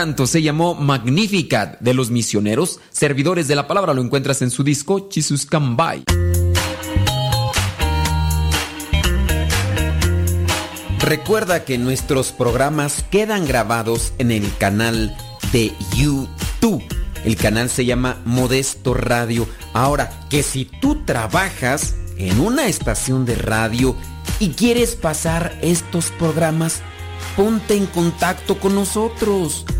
canto se llamó Magnificat de los misioneros, servidores de la palabra. Lo encuentras en su disco Jesus Come. Recuerda que nuestros programas quedan grabados en el canal de YouTube. El canal se llama Modesto Radio. Ahora, que si tú trabajas en una estación de radio y quieres pasar estos programas, ponte en contacto con nosotros.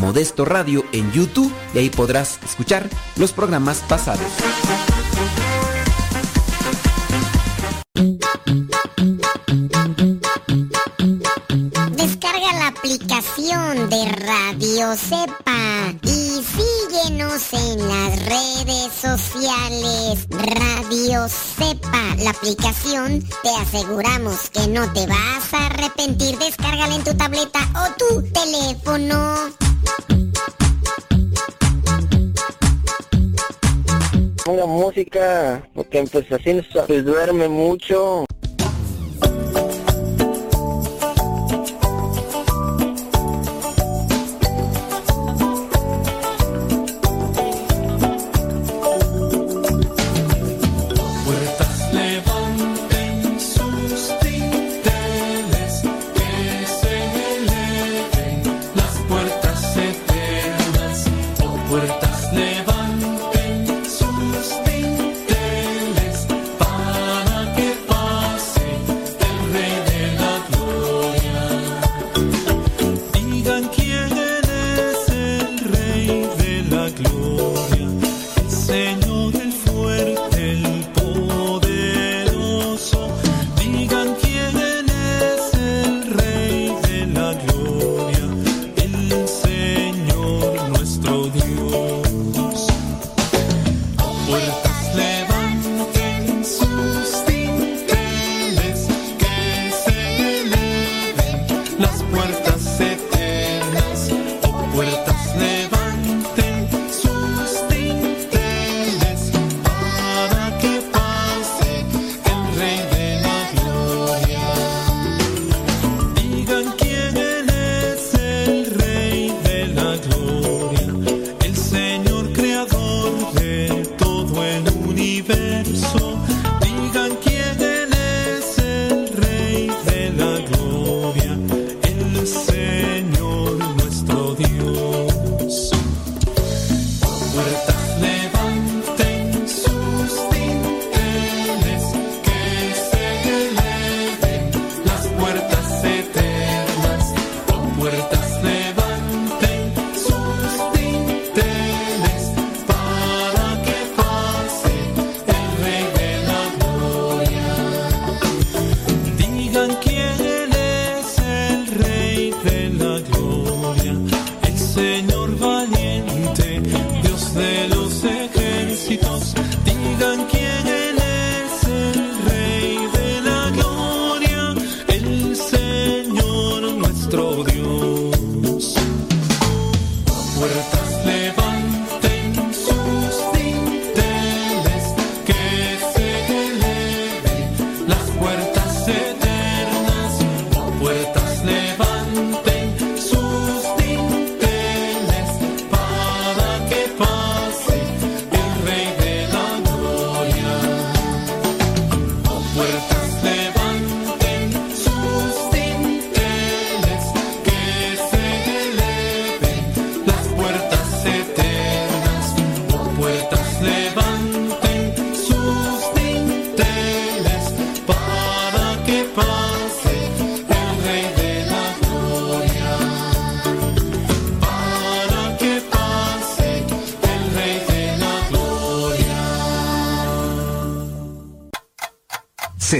Modesto Radio en YouTube y ahí podrás escuchar los programas pasados. Descarga la aplicación de Radio Cepa y síguenos en las redes sociales. Radio Cepa, la aplicación, te aseguramos que no te vas a arrepentir. Descárgala en tu tableta o tu teléfono. Ponga música, porque pues así se duerme mucho.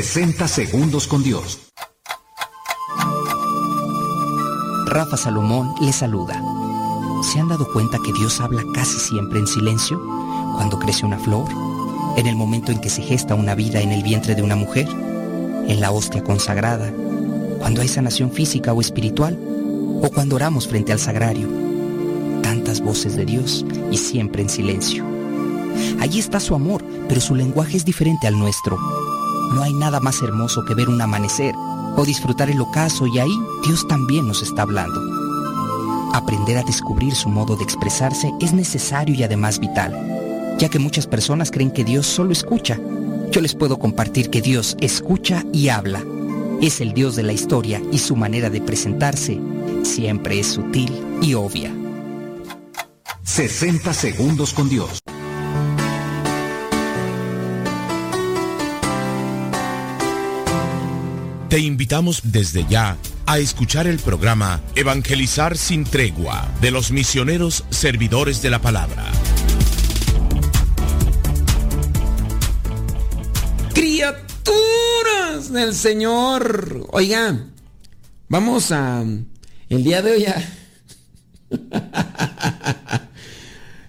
60 segundos con Dios. Rafa Salomón le saluda. ¿Se han dado cuenta que Dios habla casi siempre en silencio? Cuando crece una flor, en el momento en que se gesta una vida en el vientre de una mujer, en la hostia consagrada, cuando hay sanación física o espiritual, o cuando oramos frente al sagrario. Tantas voces de Dios y siempre en silencio. Allí está su amor, pero su lenguaje es diferente al nuestro. No hay nada más hermoso que ver un amanecer o disfrutar el ocaso y ahí Dios también nos está hablando. Aprender a descubrir su modo de expresarse es necesario y además vital, ya que muchas personas creen que Dios solo escucha. Yo les puedo compartir que Dios escucha y habla. Es el Dios de la historia y su manera de presentarse siempre es sutil y obvia. 60 segundos con Dios. Te invitamos desde ya a escuchar el programa Evangelizar sin tregua de los misioneros servidores de la palabra. Criaturas del Señor. Oiga, vamos a... El día de hoy a...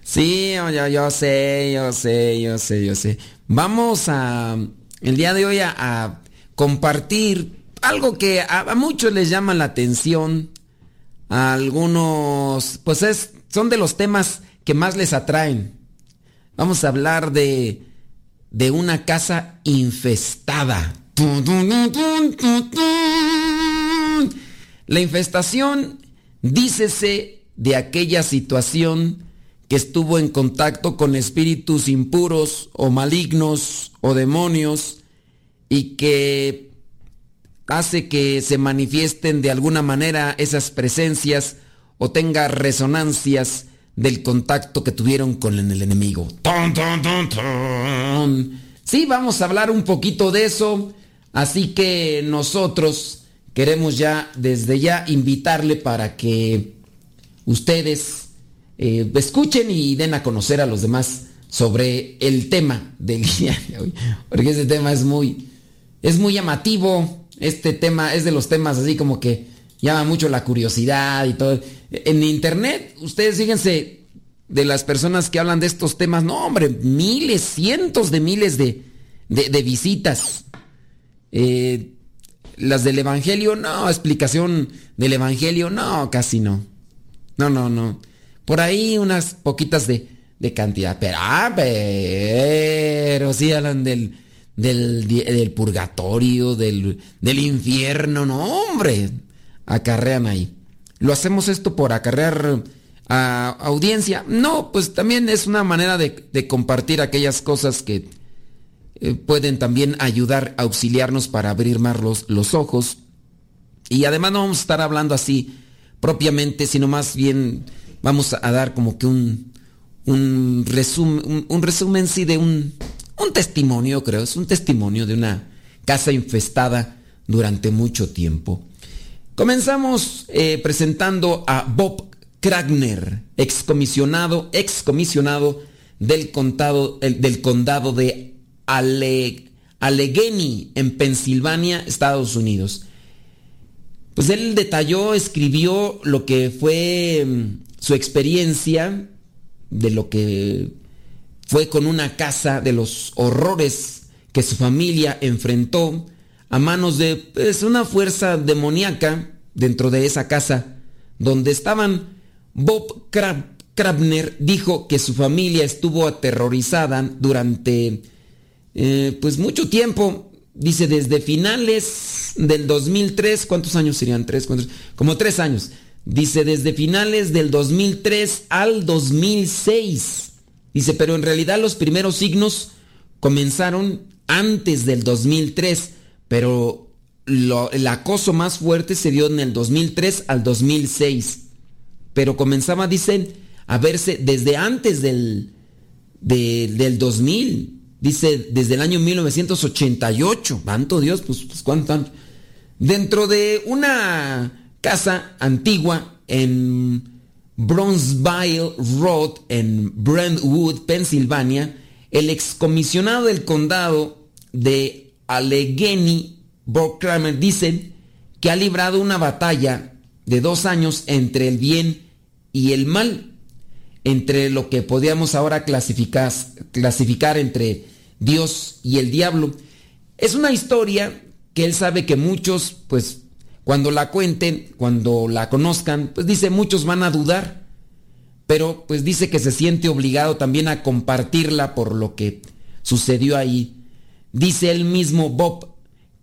Sí, yo, yo sé, yo sé, yo sé, yo sé. Vamos a... El día de hoy a, a compartir algo que a, muchos les llama la atención. A algunos, pues es, son de los temas que más les atraen. Vamos a hablar de, de una casa infestada. La infestación, dícese de aquella situación que estuvo en contacto con espíritus impuros o malignos o demonios y que hace que se manifiesten de alguna manera esas presencias o tenga resonancias del contacto que tuvieron con el enemigo. ¡Ton, ton, ton! Sí, vamos a hablar un poquito de eso, así que nosotros queremos ya desde ya invitarle para que ustedes eh, escuchen y den a conocer a los demás sobre el tema del día de hoy, porque ese tema es muy, es muy llamativo. Este tema es de los temas así como que llama mucho la curiosidad y todo. En internet, ustedes fíjense de las personas que hablan de estos temas, no hombre, miles, cientos de miles de, de, visitas. Eh, las del Evangelio, no, explicación del Evangelio, no, casi no. No, no, no. Por ahí unas poquitas de, de cantidad, pero, ah, pero sí hablan del, del, del purgatorio, del, del, infierno, no, hombre, acarrean ahí. ¿Lo hacemos esto por acarrear a audiencia? No, pues también es una manera de, de compartir aquellas cosas que eh, pueden también ayudar, a auxiliarnos para abrir más los, los ojos. Y además no vamos a estar hablando así propiamente, sino más bien vamos a dar como que un, un resumen, un, un resumen sí de un, un testimonio, creo, es un testimonio de una casa infestada durante mucho tiempo. Comenzamos eh, presentando a Bob Kragner, excomisionado, excomisionado del, contado, el, del condado de Allegheny, en Pensilvania, Estados Unidos. Pues él detalló, escribió lo que fue su experiencia de lo que fue con una casa, de los horrores que su familia enfrentó a manos de pues, una fuerza demoníaca dentro de esa casa donde estaban. Bob Krab Krabner dijo que su familia estuvo aterrorizada durante eh, pues mucho tiempo. Dice desde finales del 2003, ¿cuántos años serían? ¿Tres? ¿Cuántos? Como tres años. Dice desde finales del 2003 al 2006. Dice, pero en realidad los primeros signos comenzaron antes del 2003, pero el acoso más fuerte se dio en el 2003 al 2006. Pero comenzaba, dicen, a verse desde antes del, de, del 2000. Dice, desde el año 1988. Tanto Dios, pues, pues cuánto. Dentro de una casa antigua en Bronzeville Road en Brentwood, Pensilvania, el excomisionado del condado de Allegheny Kramer dice que ha librado una batalla de dos años entre el bien y el mal, entre lo que podríamos ahora clasificar entre Dios y el diablo. Es una historia que él sabe que muchos, pues, cuando la cuenten, cuando la conozcan, pues dice, muchos van a dudar, pero pues dice que se siente obligado también a compartirla por lo que sucedió ahí. Dice él mismo, Bob,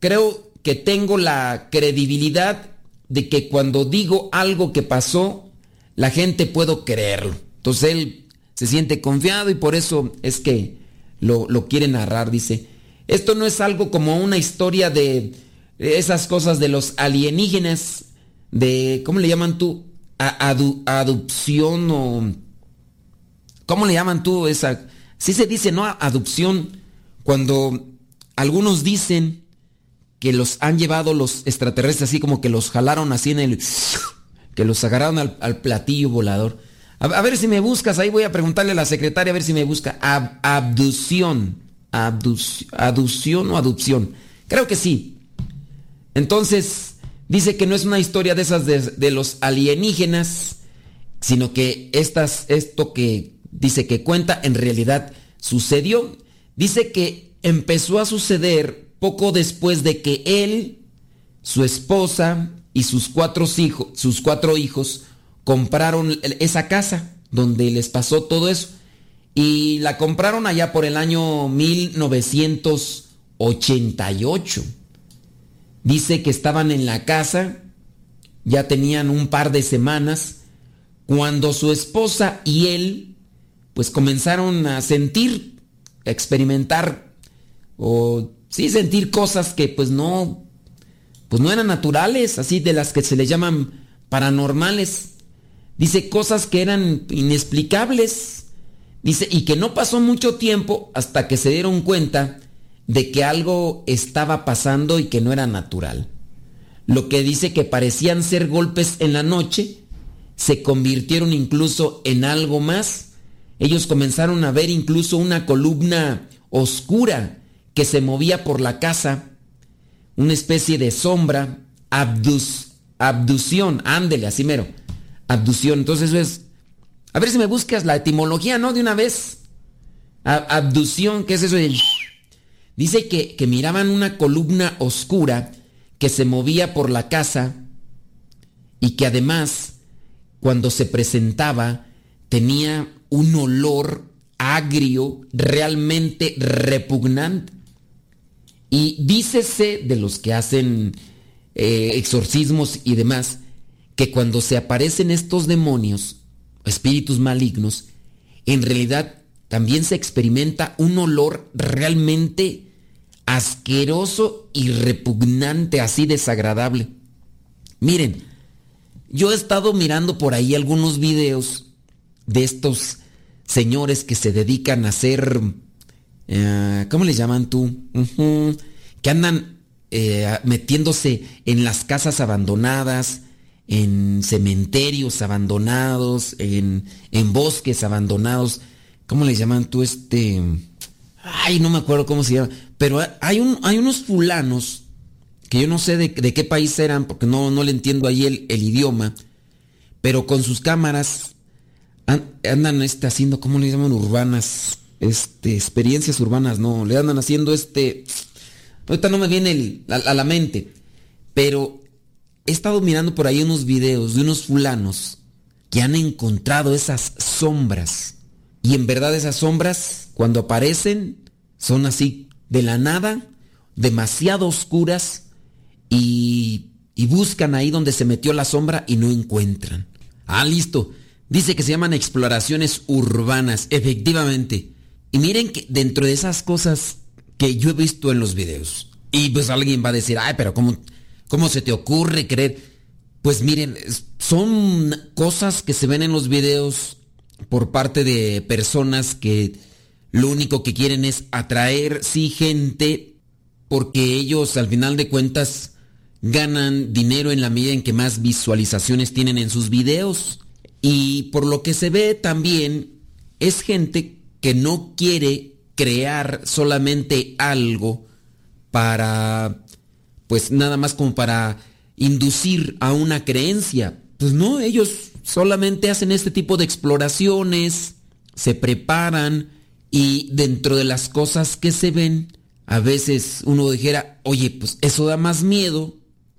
creo que tengo la credibilidad de que cuando digo algo que pasó, la gente puedo creerlo. Entonces él se siente confiado y por eso es que lo, lo quiere narrar. Dice, esto no es algo como una historia de esas cosas de los alienígenas, de, ¿cómo le llaman tú? adopción o... ¿Cómo le llaman tú esa? Sí se dice, ¿no? Adopción. Cuando algunos dicen que los han llevado los extraterrestres así como que los jalaron así en el... que los agarraron al, platillo volador. A, ver si me buscas, ahí voy a preguntarle a la secretaria a ver si me busca. abducción. aducción o adopción. Creo que sí. Entonces, dice que no es una historia de esas de, los alienígenas, sino que estas, esto que dice que cuenta en realidad sucedió. Dice que empezó a suceder poco después de que él, su esposa y sus cuatro sus cuatro hijos compraron esa casa donde les pasó todo eso. Y la compraron allá por el año 1988. Dice que estaban en la casa, ya tenían un par de semanas, cuando su esposa y él pues comenzaron a sentir, a experimentar o sí sentir cosas que pues no pues no eran naturales, así de las que se le llaman paranormales. Dice cosas que eran inexplicables. Dice, y que no pasó mucho tiempo hasta que se dieron cuenta de que algo estaba pasando y que no era natural. Lo que dice que parecían ser golpes en la noche, se convirtieron incluso en algo más. Ellos comenzaron a ver incluso una columna oscura que se movía por la casa, una especie de sombra, abdus, abducción, ándele, así mero, abducción. Entonces eso es, a ver si me buscas la etimología, ¿no? De una vez. abducción, ¿qué es eso de... Dice que, miraban una columna oscura que se movía por la casa y que además, cuando se presentaba, tenía un olor agrio realmente repugnante. Y dícese de los que hacen eh, exorcismos y demás, que cuando se aparecen estos demonios, espíritus malignos, en realidad también se experimenta un olor realmente asqueroso y repugnante, así desagradable. Miren, yo he estado mirando por ahí algunos videos de estos señores que se dedican a hacer, eh, ¿cómo le llaman tú? que andan eh, metiéndose en las casas abandonadas, en cementerios abandonados, en, en bosques abandonados. ¿Cómo le llaman tú este? Ay, no me acuerdo cómo se llama. Pero hay, un, hay unos fulanos que yo no sé de, qué país eran, porque no, no le entiendo ahí el, idioma, pero con sus cámaras andan este, haciendo, ¿cómo le llaman? Urbanas, este, experiencias urbanas, no, le andan haciendo este... Ahorita no me viene a, la mente, pero he estado mirando por ahí unos videos de unos fulanos que han encontrado esas sombras. Y en verdad esas sombras, cuando aparecen, son así de la nada, demasiado oscuras, y, buscan ahí donde se metió la sombra y no encuentran. Ah, listo. Dice que se llaman exploraciones urbanas, efectivamente. Y miren que dentro de esas cosas que yo he visto en los videos, y pues alguien va a decir, ay, pero ¿cómo, cómo se te ocurre creer? Pues miren, son cosas que se ven en los videos por parte de personas que lo único que quieren es atraer, sí, gente, porque ellos al final de cuentas ganan dinero en la medida en que más visualizaciones tienen en sus videos. Y por lo que se ve también es gente que no quiere crear solamente algo para, pues nada más como para inducir a una creencia. Pues no, ellos solamente hacen este tipo de exploraciones, se preparan y dentro de las cosas que se ven, a veces uno dijera, oye, pues eso da más miedo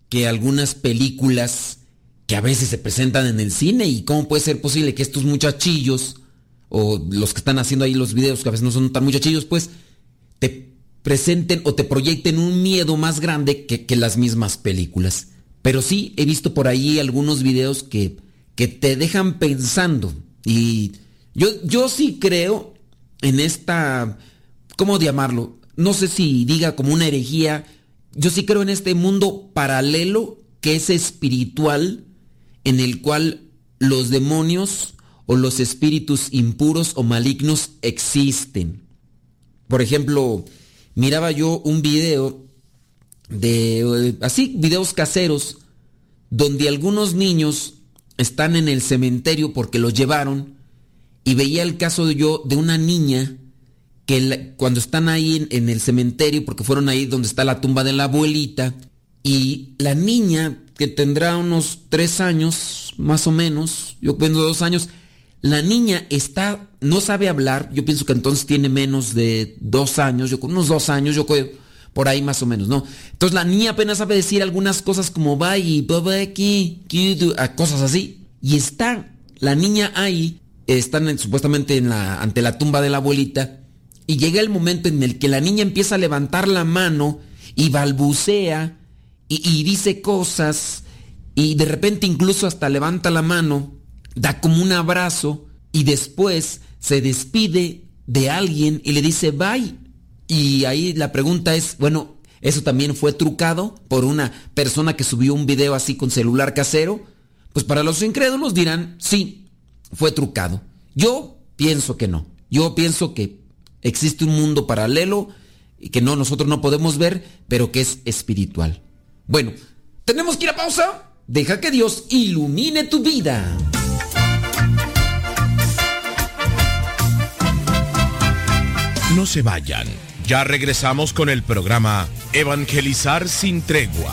que algunas películas que a veces se presentan en el cine y cómo puede ser posible que estos muchachillos o los que están haciendo ahí los videos que a veces no son tan muchachillos, pues te presenten o te proyecten un miedo más grande que, que las mismas películas. Pero sí he visto por ahí algunos videos que, que te dejan pensando y yo, yo sí creo en esta, ¿cómo llamarlo? No sé si diga como una herejía, yo sí creo en este mundo paralelo que es espiritual, en el cual los demonios o los espíritus impuros o malignos existen. Por ejemplo, miraba yo un video de eh, así videos caseros donde algunos niños están en el cementerio porque los llevaron y veía el caso de yo de una niña que cuando están ahí en, el cementerio porque fueron ahí donde está la tumba de la abuelita y la niña que tendrá unos tres años más o menos yo pienso dos años la niña está no sabe hablar yo pienso que entonces tiene menos de dos años yo con unos dos años yo creo por ahí más o menos, ¿no? Entonces la niña apenas sabe decir algunas cosas como va y va aquí, aquí", a cosas así. Y está la niña ahí, están en- supuestamente ante la tumba de la abuelita, y llega el momento en el que la niña empieza a levantar la mano y balbucea y, y dice cosas, y de repente incluso hasta levanta la mano, da como un abrazo, y después se despide de alguien y le dice bye. Y ahí la pregunta es, bueno, ¿eso también fue trucado por una persona que subió un video así con celular casero? Pues para los incrédulos dirán, sí, fue trucado. Yo pienso que no. Yo pienso que existe un mundo paralelo y que no nosotros no podemos ver, pero que es espiritual. Bueno, tenemos que ir a pausa. Deja que Dios ilumine tu vida. No se vayan. Ya regresamos con el programa Evangelizar sin tregua.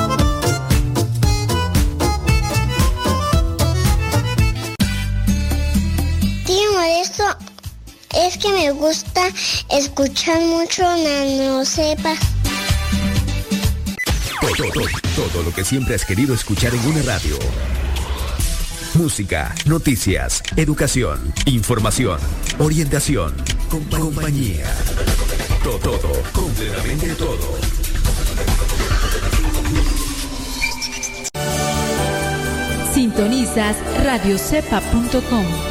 Es que me gusta escuchar mucho Nano Sepa. Todo, todo, todo lo que siempre has querido escuchar en una radio. Música, noticias, educación, información, orientación, compa- compañía. Todo, todo, completamente todo. Sintonizas radiocepa.com.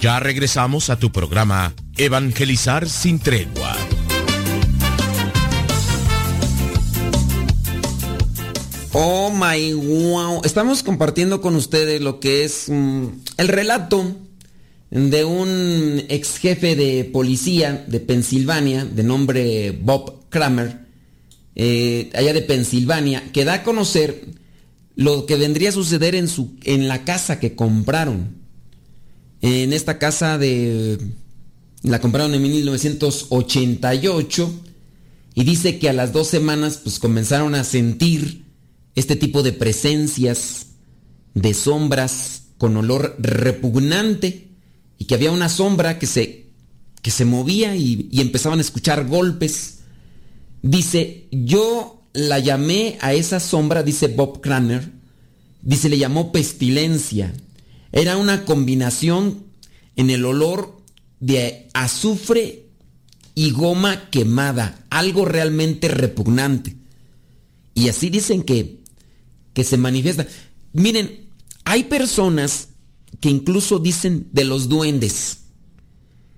Ya regresamos a tu programa Evangelizar sin tregua. Oh my wow. Estamos compartiendo con ustedes lo que es mm, el relato de un ex jefe de policía de Pensilvania, de nombre Bob Kramer, eh, allá de Pensilvania, que da a conocer lo que vendría a suceder en, su, en la casa que compraron. En esta casa de... La compraron en 1988 Y dice que a las dos semanas pues comenzaron a sentir este tipo de presencias, de sombras con olor repugnante y que había una sombra que se, que se movía y, y empezaban a escuchar golpes. Dice, yo la llamé a esa sombra, dice Bob Craner, dice, le llamó pestilencia. Era una combinación en el olor de azufre y goma quemada, algo realmente repugnante. Y así dicen que, que se manifiesta. Miren, hay personas que incluso dicen de los duendes.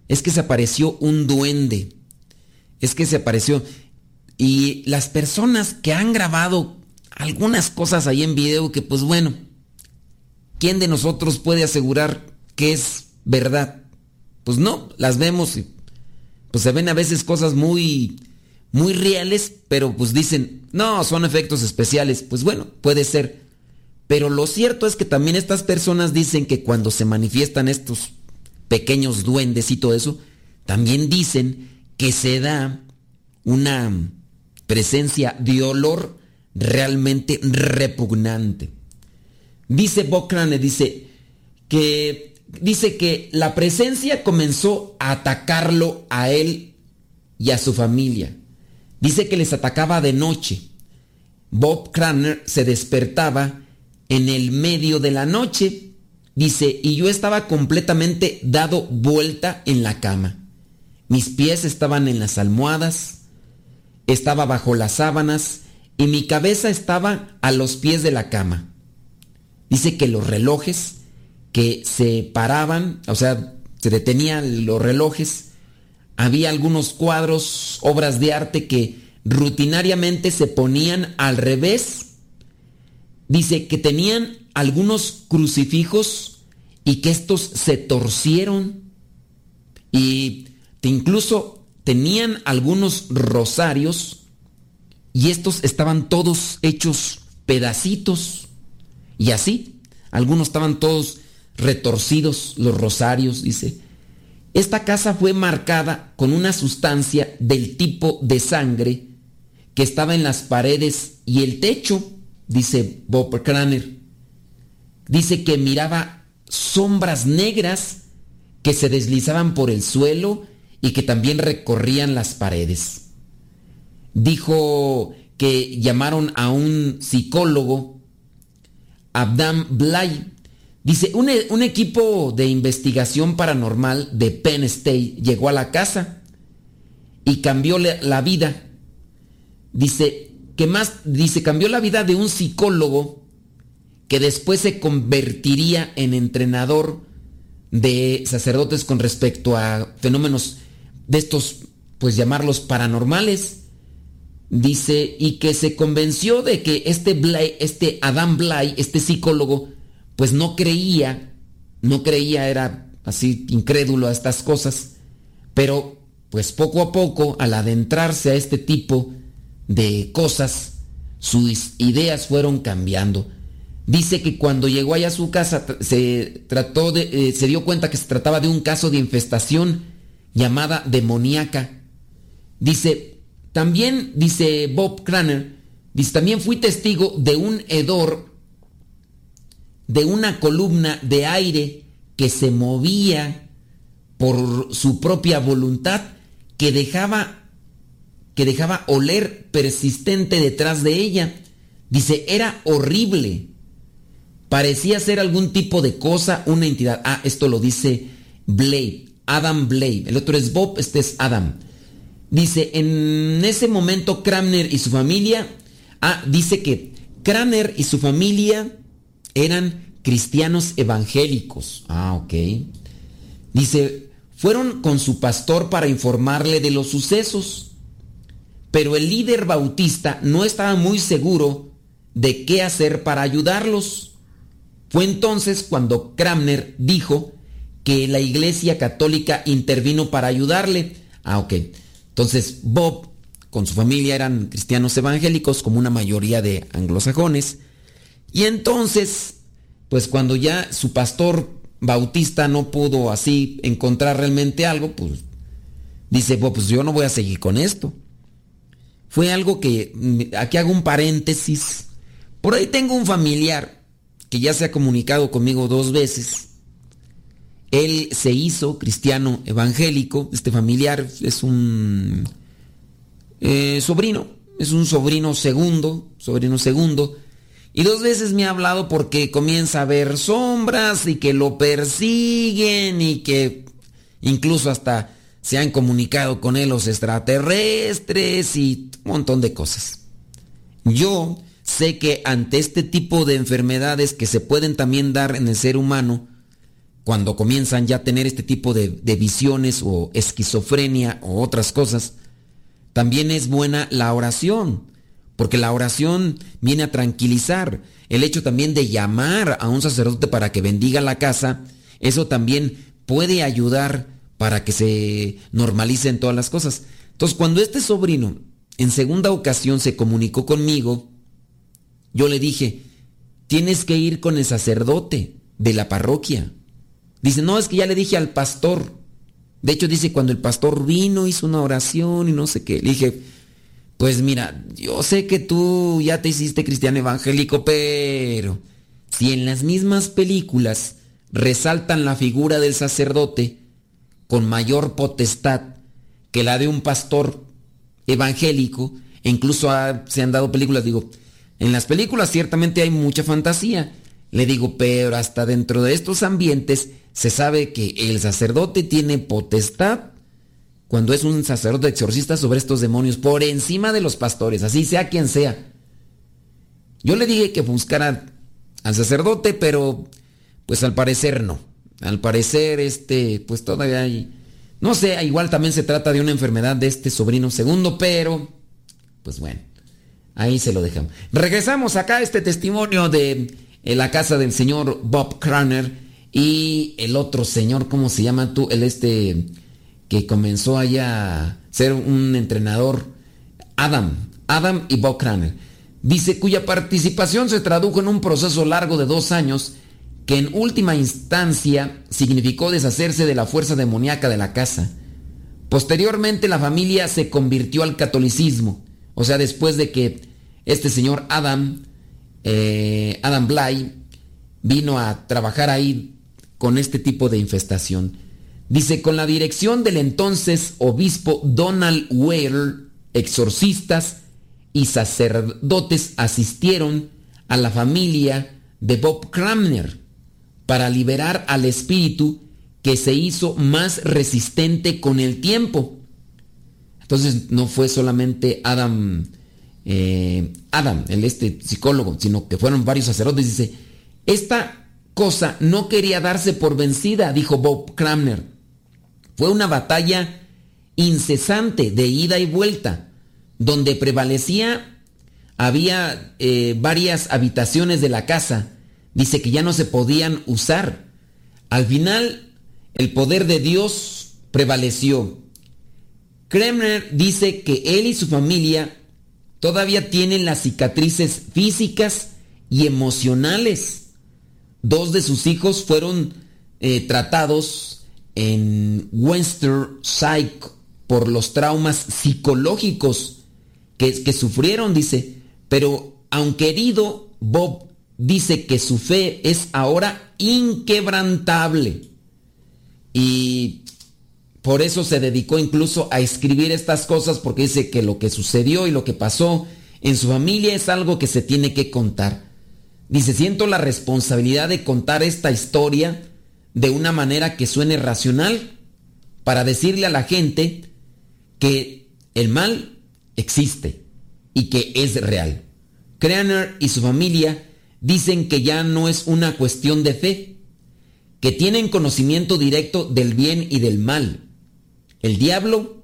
Es que se apareció un duende. Es que se apareció. Y las personas que han grabado algunas cosas ahí en video que pues bueno, ¿quién de nosotros puede asegurar que es verdad? Pues no, las vemos pues se ven a veces cosas muy muy reales, pero pues dicen, "No, son efectos especiales." Pues bueno, puede ser. Pero lo cierto es que también estas personas dicen que cuando se manifiestan estos pequeños duendes y todo eso, también dicen que se da una presencia de olor realmente repugnante. Dice Bocrane, dice que dice que la presencia comenzó a atacarlo a él y a su familia. Dice que les atacaba de noche. Bob Craner se despertaba en el medio de la noche. Dice, y yo estaba completamente dado vuelta en la cama. Mis pies estaban en las almohadas, estaba bajo las sábanas y mi cabeza estaba a los pies de la cama. Dice que los relojes que se paraban, o sea, se detenían los relojes, había algunos cuadros, obras de arte que rutinariamente se ponían al revés. Dice que tenían algunos crucifijos y que estos se torcieron y que incluso tenían algunos rosarios y estos estaban todos hechos pedacitos y así, algunos estaban todos retorcidos, los rosarios, dice. Esta casa fue marcada con una sustancia del tipo de sangre que estaba en las paredes y el techo, dice Bob Craner. Dice que miraba sombras negras que se deslizaban por el suelo y que también recorrían las paredes. Dijo que llamaron a un psicólogo, Abdam Blay. Dice, un, un, equipo de investigación paranormal de Penn State llegó a la casa y cambió la vida. Dice, que más, dice, cambió la vida de un psicólogo que después se convertiría en entrenador de sacerdotes con respecto a fenómenos de estos, pues llamarlos paranormales. Dice, y que se convenció de que este, Blay, este Adam Blay, este psicólogo, pues no creía, no creía, era así incrédulo a estas cosas, pero pues poco a poco, al adentrarse a este tipo de cosas, sus ideas fueron cambiando. Dice que cuando llegó allá a su casa se trató de, eh, se dio cuenta que se trataba de un caso de infestación llamada demoníaca. Dice, también, dice Bob Craner, dice, también fui testigo de un hedor, de una columna de aire que se movía por su propia voluntad, que dejaba, que dejaba oler persistente detrás de ella. Dice, era horrible. Parecía ser algún tipo de cosa, una entidad. Ah, esto lo dice Blade. Adam Blade. El otro es Bob, este es Adam. Dice, en ese momento Cramner y su familia, ah, dice que Cramer y su familia eran cristianos evangélicos. Ah, ok. Dice, fueron con su pastor para informarle de los sucesos, pero el líder bautista no estaba muy seguro de qué hacer para ayudarlos. Fue entonces cuando Cramner dijo que la iglesia católica intervino para ayudarle. Ah, ok. Entonces Bob con su familia eran cristianos evangélicos como una mayoría de anglosajones. Y entonces, pues cuando ya su pastor bautista no pudo así encontrar realmente algo, pues dice, Bob, pues yo no voy a seguir con esto. fue algo que, mm, aquí hago un paréntesis. Por ahí tengo un familiar que ya se ha comunicado conmigo dos veces. Él se hizo cristiano evangélico, este familiar es un eh, sobrino, es un sobrino segundo, sobrino segundo, y dos veces me ha hablado porque comienza a ver sombras y que lo persiguen y que incluso hasta se han comunicado con él los extraterrestres y un montón de cosas. Yo sé que ante este tipo de enfermedades que se pueden también dar en el ser humano, cuando comienzan ya a tener este tipo de, visiones o esquizofrenia o otras cosas, también es buena la oración, porque la oración viene a tranquilizar. El hecho también de llamar a un sacerdote para que bendiga la casa, eso también puede ayudar para que se normalicen todas las cosas. Entonces, cuando este sobrino en segunda ocasión se comunicó conmigo, yo le dije, tienes que ir con el sacerdote de la parroquia. Dice, no, es que ya le dije al pastor. De hecho, dice, cuando el pastor vino, hizo una oración y no sé qué. Le dije, pues mira, yo sé que tú ya te hiciste cristiano evangélico, pero si en las mismas películas resaltan la figura del sacerdote con mayor potestad que la de un pastor evangélico, e incluso se han dado películas, digo, en las películas ciertamente hay mucha fantasía. Le digo, pero hasta dentro de estos ambientes se sabe que el sacerdote tiene potestad cuando es un sacerdote exorcista sobre estos demonios por encima de los pastores, así sea quien sea. Yo le dije que buscara al sacerdote, pero pues al parecer no. Al parecer este, pues todavía hay no sé, igual también se trata de una enfermedad de este sobrino segundo, pero pues bueno, ahí se lo dejamos. Regresamos acá a este testimonio de eh, la casa del señor Bob Craner y el otro señor, ¿cómo se llama tú? El este que comenzó allá a ser un entrenador, Adam, Adam y Bob Craner. Dice, cuya participación se tradujo en un proceso largo de dos años que en última instancia significó deshacerse de la fuerza demoníaca de la casa. Posteriormente la familia se convirtió al catolicismo, o sea, después de que este señor Adam, eh, Adam Bly, vino a trabajar ahí con este tipo de infestación. Dice, con la dirección del entonces obispo Donald Ware, exorcistas y sacerdotes asistieron a la familia de Bob Cramner para liberar al espíritu que se hizo más resistente con el tiempo. Entonces no fue solamente Adam, eh, Adam, el este psicólogo, sino que fueron varios sacerdotes. Dice, esta cosa no quería darse por vencida, dijo Bob Cramner. Fue una batalla incesante de ida y vuelta, donde prevalecía, había eh, varias habitaciones de la casa, dice que ya no se podían usar. Al final, el poder de Dios prevaleció. Kremner dice que él y su familia todavía tienen las cicatrices físicas y emocionales. Dos de sus hijos fueron eh, tratados en Western Psych por los traumas psicológicos que, que sufrieron, dice. Pero aunque herido, Bob dice que su fe es ahora inquebrantable. Y por eso se dedicó incluso a escribir estas cosas porque dice que lo que sucedió y lo que pasó en su familia es algo que se tiene que contar. Dice, siento la responsabilidad de contar esta historia de una manera que suene racional para decirle a la gente que el mal existe y que es real. Craner y su familia dicen que ya no es una cuestión de fe, que tienen conocimiento directo del bien y del mal, el diablo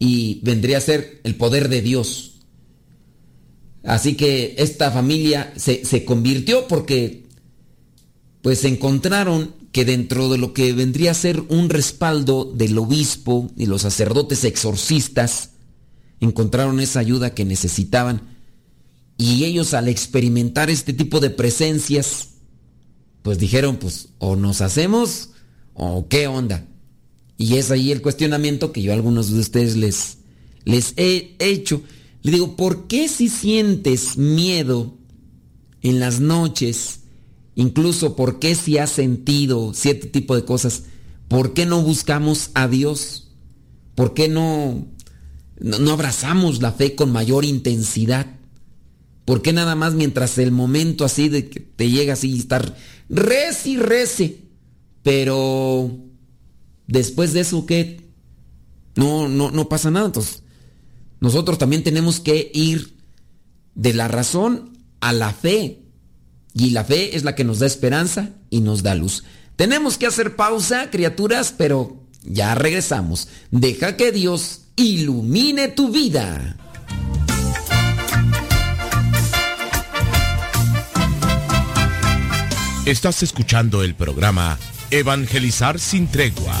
y vendría a ser el poder de Dios. Así que esta familia se, se convirtió porque pues encontraron que dentro de lo que vendría a ser un respaldo del obispo y los sacerdotes exorcistas, encontraron esa ayuda que necesitaban y ellos al experimentar este tipo de presencias, pues dijeron, pues o nos hacemos o qué onda. Y es ahí el cuestionamiento que yo a algunos de ustedes les, les he hecho. Le digo, ¿por qué si sientes miedo en las noches, incluso por qué si has sentido cierto tipo de cosas, por qué no buscamos a Dios? ¿Por qué no, no, abrazamos la fe con mayor intensidad? ¿Por qué nada más mientras el momento así de que te llega así y estar rece y rece? Pero después de eso, ¿qué? No, no, no pasa nada. Entonces, nosotros también tenemos que ir de la razón a la fe. Y la fe es la que nos da esperanza y nos da luz. Tenemos que hacer pausa, criaturas, pero ya regresamos. Deja que Dios ilumine tu vida. Estás escuchando el programa Evangelizar sin tregua.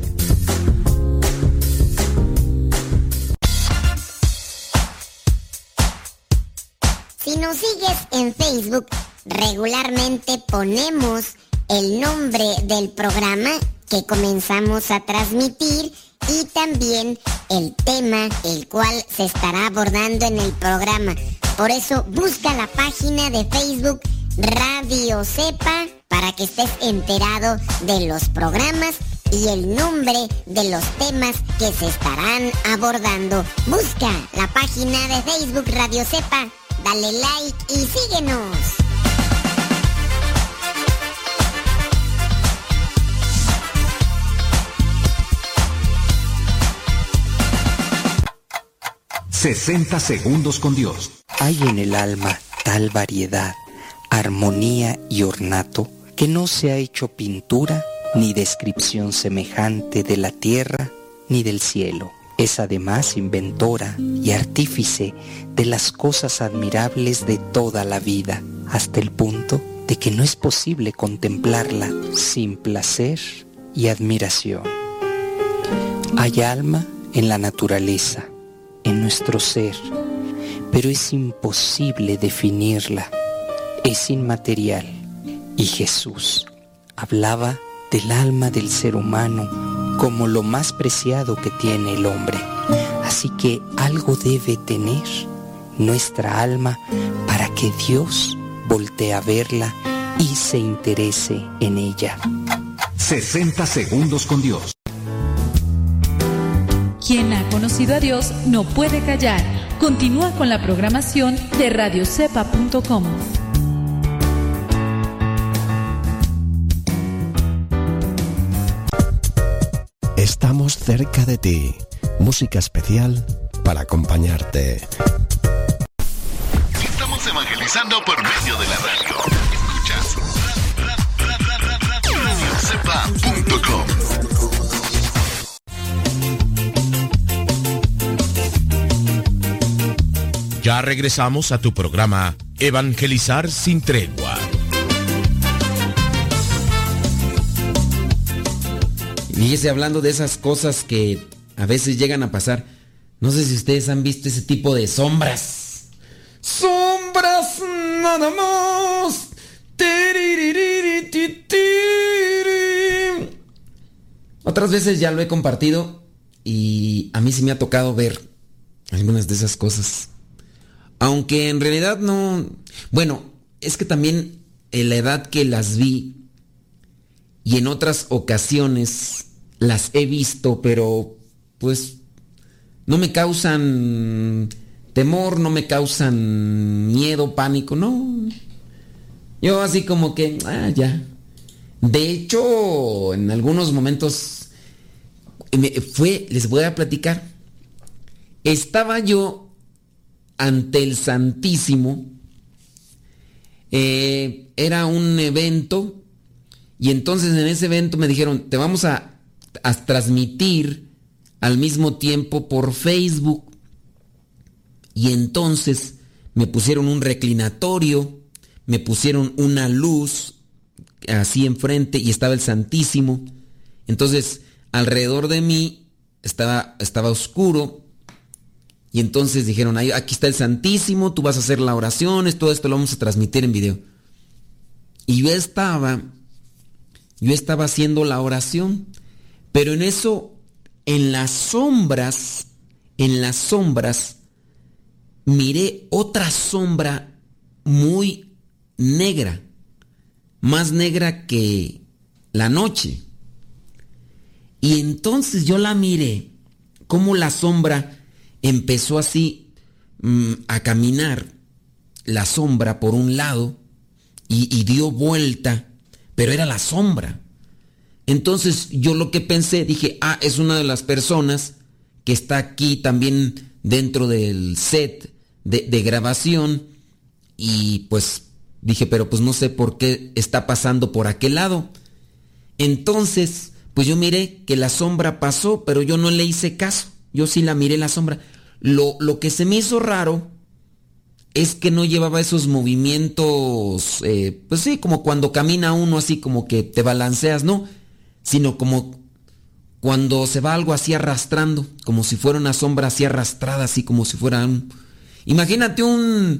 Si nos sigues en Facebook, regularmente ponemos el nombre del programa que comenzamos a transmitir y también el tema el cual se estará abordando en el programa. Por eso busca la página de Facebook Radio Cepa para que estés enterado de los programas y el nombre de los temas que se estarán abordando. Busca la página de Facebook Radio Cepa dale like y síguenos. ...60 segundos con Dios. Hay en el alma tal variedad, armonía y ornato que no se ha hecho pintura ni descripción semejante de la tierra ni del cielo. Es además inventora y artífice de las cosas admirables de toda la vida, hasta el punto de que no es posible contemplarla sin placer y admiración. Hay alma en la naturaleza, en nuestro ser, pero es imposible definirla. Es inmaterial. Y Jesús hablaba del alma del ser humano como lo más preciado que tiene el hombre. Así que algo debe tener nuestra alma para que Dios voltee a verla y se interese en ella. 60 segundos con Dios. Quien ha conocido a Dios no puede callar. Continúa con la programación de radiocepa.com. Estamos cerca de ti. Música especial para acompañarte. Estamos evangelizando por medio de la radio. Escuchas radiocepa.com. Ya regresamos a tu programa Evangelizar sin tregua. Fíjese hablando de esas cosas que a veces llegan a pasar. No sé si ustedes han visto ese tipo de sombras. Sombras nada más. Otras veces ya lo he compartido y a mí sí me ha tocado ver algunas de esas cosas. Aunque en realidad no... Bueno, es que también en la edad que las vi y en otras ocasiones las he visto, pero pues no me causan temor, no me causan miedo, pánico, no. Yo así como que, ah, ya. De hecho, en algunos momentos me fue, les voy a platicar. Estaba yo ante el Santísimo. eh, era un evento y entonces en ese evento me dijeron, te vamos a, a transmitir al mismo tiempo por Facebook. Y entonces me pusieron un reclinatorio, me pusieron una luz así enfrente y estaba el Santísimo. Entonces, alrededor de mí estaba, estaba oscuro. Y entonces dijeron, "Ahí- aquí está el Santísimo, tú vas a hacer la oración, es- todo esto lo vamos a transmitir en video. Y yo estaba, yo estaba haciendo la oración, pero en eso, en las sombras, en las sombras, miré otra sombra muy negra, más negra que la noche. Y entonces yo la miré, como la sombra empezó así mm, a caminar, la sombra por un lado, y, y dio vuelta, pero era la sombra. Entonces yo lo que pensé, dije, ah, es una de las personas que está aquí también dentro del set de, grabación y pues dije, pero pues no sé por qué está pasando por aquel lado. Entonces, pues yo miré que la sombra pasó, pero yo no le hice caso. Yo sí la miré la sombra. Lo, lo que se me hizo raro es que no llevaba esos movimientos, eh, pues sí, como cuando camina uno así como que te balanceas, ¿no? Sino como cuando se va algo así arrastrando, como si fuera una sombra así arrastrada, así como si fuera un... Imagínate un,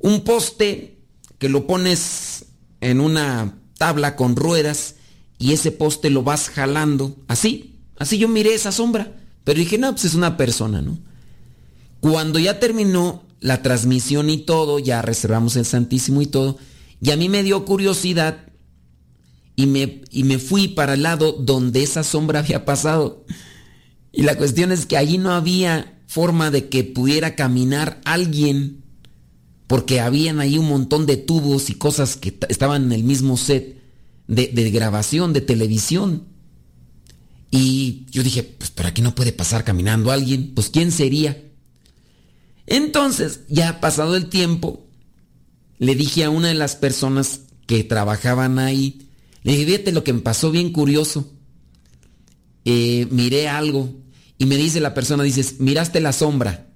un poste que lo pones en una tabla con ruedas y ese poste lo vas jalando, así, así yo miré esa sombra, pero dije, no, pues es una persona, ¿no? Cuando ya terminó la transmisión y todo, ya reservamos el Santísimo y todo, y a mí me dio curiosidad y me, y me fui para el lado donde esa sombra había pasado. Y la cuestión es que allí no había forma de que pudiera caminar alguien, porque habían ahí un montón de tubos y cosas que estaban en el mismo set de, de grabación, de televisión. Y yo dije, pues por aquí no puede pasar caminando alguien, pues ¿quién sería? Entonces, ya pasado el tiempo, le dije a una de las personas que trabajaban ahí, le dije, fíjate lo que me pasó bien curioso. Eh, miré algo y me dice la persona, dices, miraste la sombra.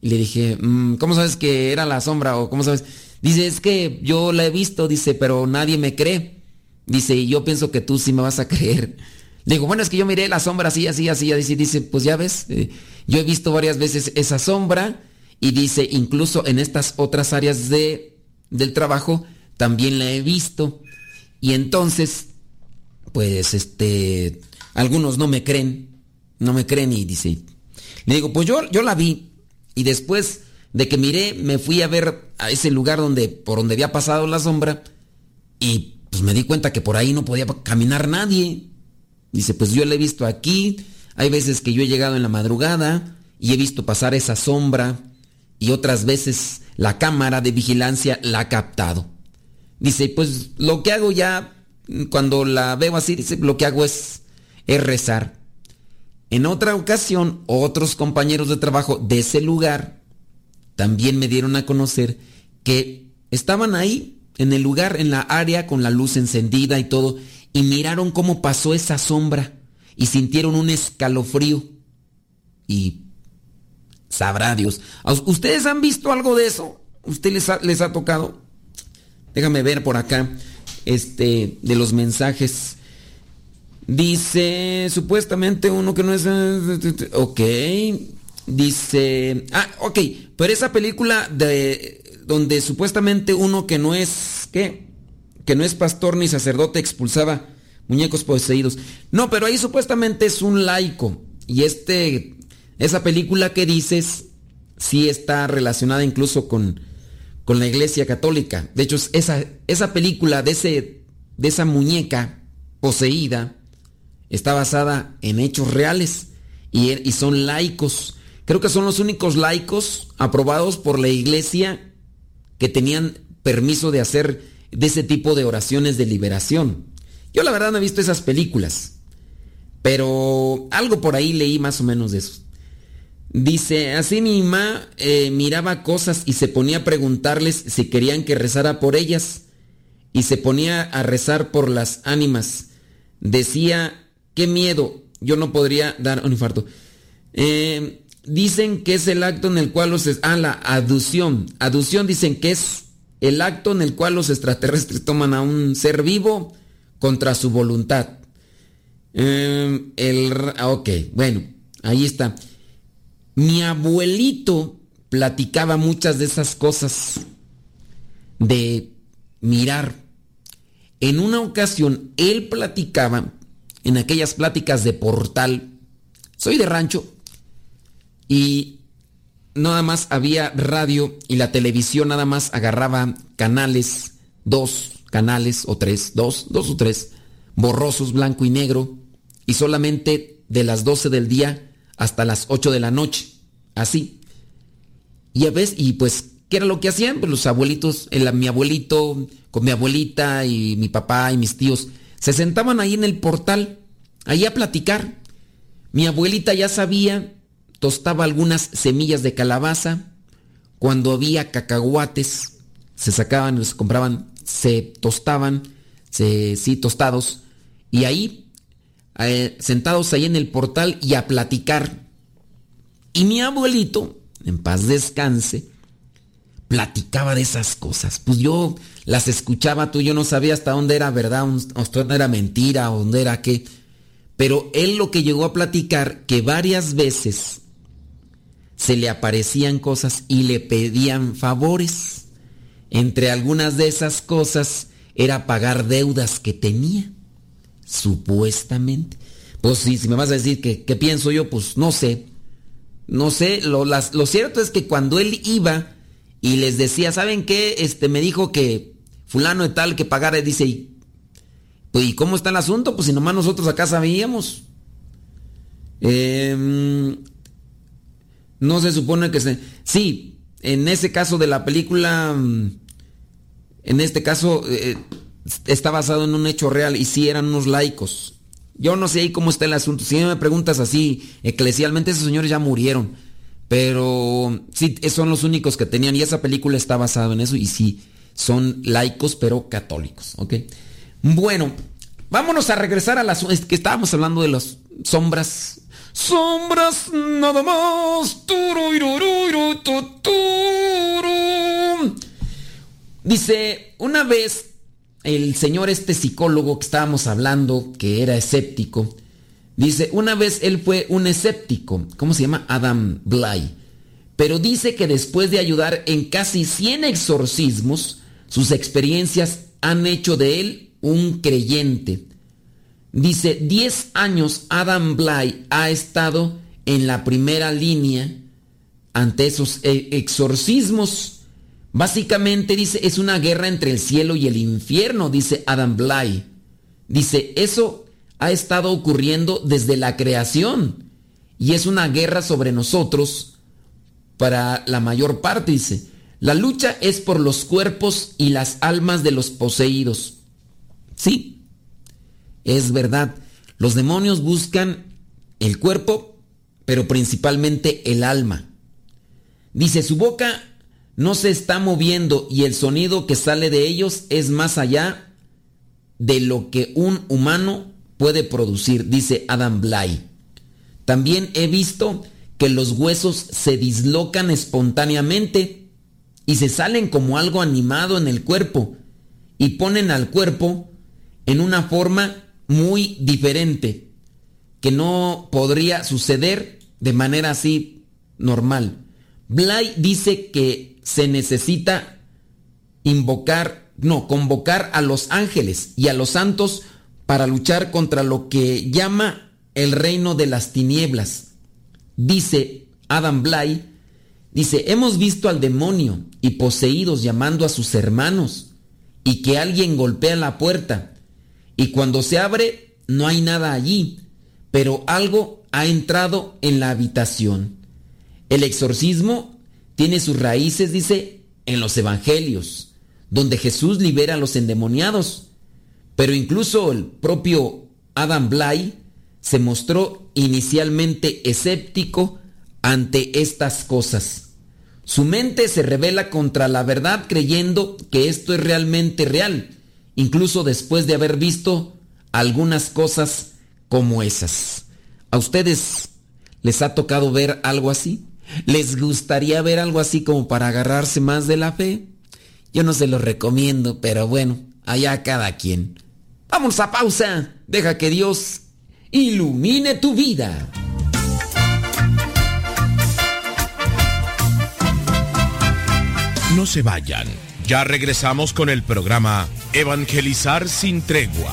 Y le dije, "Mm, ¿cómo sabes que era la sombra o cómo sabes? Dice, es que yo la he visto, dice, pero nadie me cree. Dice, y yo pienso que tú sí me vas a creer. Le digo, bueno, es que yo miré la sombra así, así, así. Dice, dice pues ya ves, eh, yo he visto varias veces esa sombra y dice, incluso en estas otras áreas de, del trabajo también la he visto. Y entonces, pues este, algunos no me creen, no me creen y dice, le digo, pues yo, yo la vi y después de que miré, me fui a ver a ese lugar donde, por donde había pasado la sombra y pues me di cuenta que por ahí no podía caminar nadie. Dice, pues yo la he visto aquí, hay veces que yo he llegado en la madrugada y he visto pasar esa sombra y otras veces la cámara de vigilancia la ha captado. Dice, pues lo que hago ya, cuando la veo así, dice, lo que hago es, es rezar. En otra ocasión, otros compañeros de trabajo de ese lugar también me dieron a conocer que estaban ahí, en el lugar, en la área, con la luz encendida y todo, y miraron cómo pasó esa sombra y sintieron un escalofrío. Y sabrá Dios. ¿A us- ¿Ustedes han visto algo de eso? ¿Usted les les ha tocado? Déjame ver por acá, este, de los mensajes. Dice, supuestamente uno que no es... Ok. Dice... Ah, ok. Pero esa película de... Donde supuestamente uno que no es... ¿Qué? Que no es pastor ni sacerdote expulsaba muñecos poseídos. No, pero ahí supuestamente es un laico. Y este... Esa película que dices sí está relacionada incluso con, con la iglesia católica. De hecho, esa, esa película de, ese, de esa muñeca poseída está basada en hechos reales y, y son laicos. Creo que son los únicos laicos aprobados por la iglesia que tenían permiso de hacer de ese tipo de oraciones de liberación. Yo la verdad no he visto esas películas, pero algo por ahí leí más o menos de eso. Dice, así mi mamá eh, miraba cosas y se ponía a preguntarles si querían que rezara por ellas y se ponía a rezar por las ánimas. Decía, qué miedo, yo no podría dar un infarto. Eh, dicen que es el acto en el cual los... Ah, la aducción. Aducción dicen que es el acto en el cual los extraterrestres toman a un ser vivo contra su voluntad. Eh, el, ok, bueno, ahí está. Mi abuelito platicaba muchas de esas cosas de mirar. En una ocasión, él platicaba en aquellas pláticas de portal. Soy de rancho y nada más había radio y la televisión nada más agarraba canales, dos canales o tres, dos, dos o tres, borrosos, blanco y negro, y solamente de las 12 del día hasta las 8 de la noche, así. Y a veces, y pues, ¿qué era lo que hacían? Pues los abuelitos, el, mi abuelito con mi abuelita y mi papá y mis tíos, se sentaban ahí en el portal, ahí a platicar. Mi abuelita ya sabía, tostaba algunas semillas de calabaza, cuando había cacahuates, se sacaban, se compraban, se tostaban, se, sí, tostados, y ahí, eh, sentados ahí en el portal y a platicar. Y mi abuelito, en paz descanse, platicaba de esas cosas. Pues yo las escuchaba, tú yo no sabía hasta dónde era verdad, hasta dónde era mentira, dónde era qué. Pero él lo que llegó a platicar, que varias veces se le aparecían cosas y le pedían favores. Entre algunas de esas cosas era pagar deudas que tenía, supuestamente. Pues sí, si me vas a decir que, qué pienso yo, pues no sé. No sé, lo, las, lo cierto es que cuando él iba y les decía, ¿saben qué? Este me dijo que fulano de tal que pagara, dice, ¿y, pues, ¿y cómo está el asunto? Pues si nomás nosotros acá sabíamos. Eh, no se supone que se... Sí, en ese caso de la película, mm, en este caso eh, está basado en un hecho real y sí eran unos laicos. Yo no sé ahí cómo está el asunto. Si me preguntas así, eclesialmente esos señores ya murieron. Pero sí, son los únicos que tenían. Y esa película está basada en eso. Y sí, son laicos pero católicos. ¿Ok? Bueno, vámonos a regresar a las... que estábamos hablando de las sombras Sombras nada más. Dice, una vez el señor este psicólogo que estábamos hablando, que era escéptico, dice, una vez él fue un escéptico, ¿cómo se llama? Adam Bly. Pero dice que después de ayudar en casi 100 exorcismos, sus experiencias han hecho de él un creyente. Dice, 10 años Adam Bly ha estado en la primera línea ante esos e-, exorcismos. Básicamente dice, es una guerra entre el cielo y el infierno, dice Adam Bly. Dice, eso ha estado ocurriendo desde la creación y es una guerra sobre nosotros para la mayor parte, dice. La lucha es por los cuerpos y las almas de los poseídos. Sí, es verdad. Los demonios buscan el cuerpo, pero principalmente el alma. Dice, su boca no se está moviendo y el sonido que sale de ellos es más allá de lo que un humano puede producir, dice Adam Bly. También he visto que los huesos se dislocan espontáneamente y se salen como algo animado en el cuerpo y ponen al cuerpo en una forma muy diferente que no podría suceder de manera así normal. Blay dice que se necesita invocar, no, convocar a los ángeles y a los santos para luchar contra lo que llama el reino de las tinieblas. Dice Adam Blay, dice, hemos visto al demonio y poseídos llamando a sus hermanos y que alguien golpea la puerta y cuando se abre no hay nada allí, pero algo ha entrado en la habitación. El exorcismo tiene sus raíces, dice, en los evangelios, donde Jesús libera a los endemoniados. Pero incluso el propio Adam Bly se mostró inicialmente escéptico ante estas cosas. Su mente se revela contra la verdad creyendo que esto es realmente real incluso después de haber visto algunas cosas como esas. ¿A ustedes ¿Les ha tocado ver algo así? ¿Les gustaría ver algo así como para agarrarse más de la fe? Yo no se lo recomiendo, pero bueno, allá cada quien. Vamos a pausa. Deja que Dios ilumine tu vida. No se vayan. Ya regresamos con el programa Evangelizar sin tregua.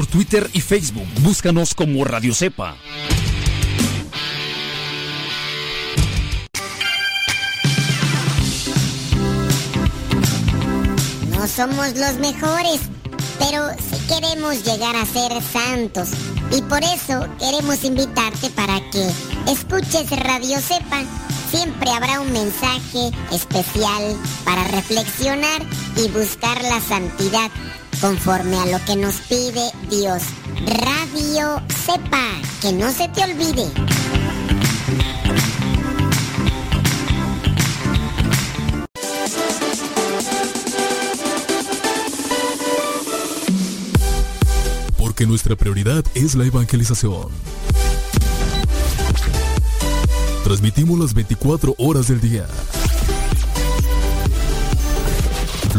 Por Twitter y Facebook. Búscanos como Radio Cepa. No somos los mejores, pero sí queremos llegar a ser santos. Y por eso queremos invitarte para que escuches Radio Cepa. Siempre habrá un mensaje especial para reflexionar y buscar la santidad conforme a lo que nos pide Dios. Radio Cepa, que no se te olvide. Porque nuestra prioridad es la evangelización. Transmitimos las 24 horas del día.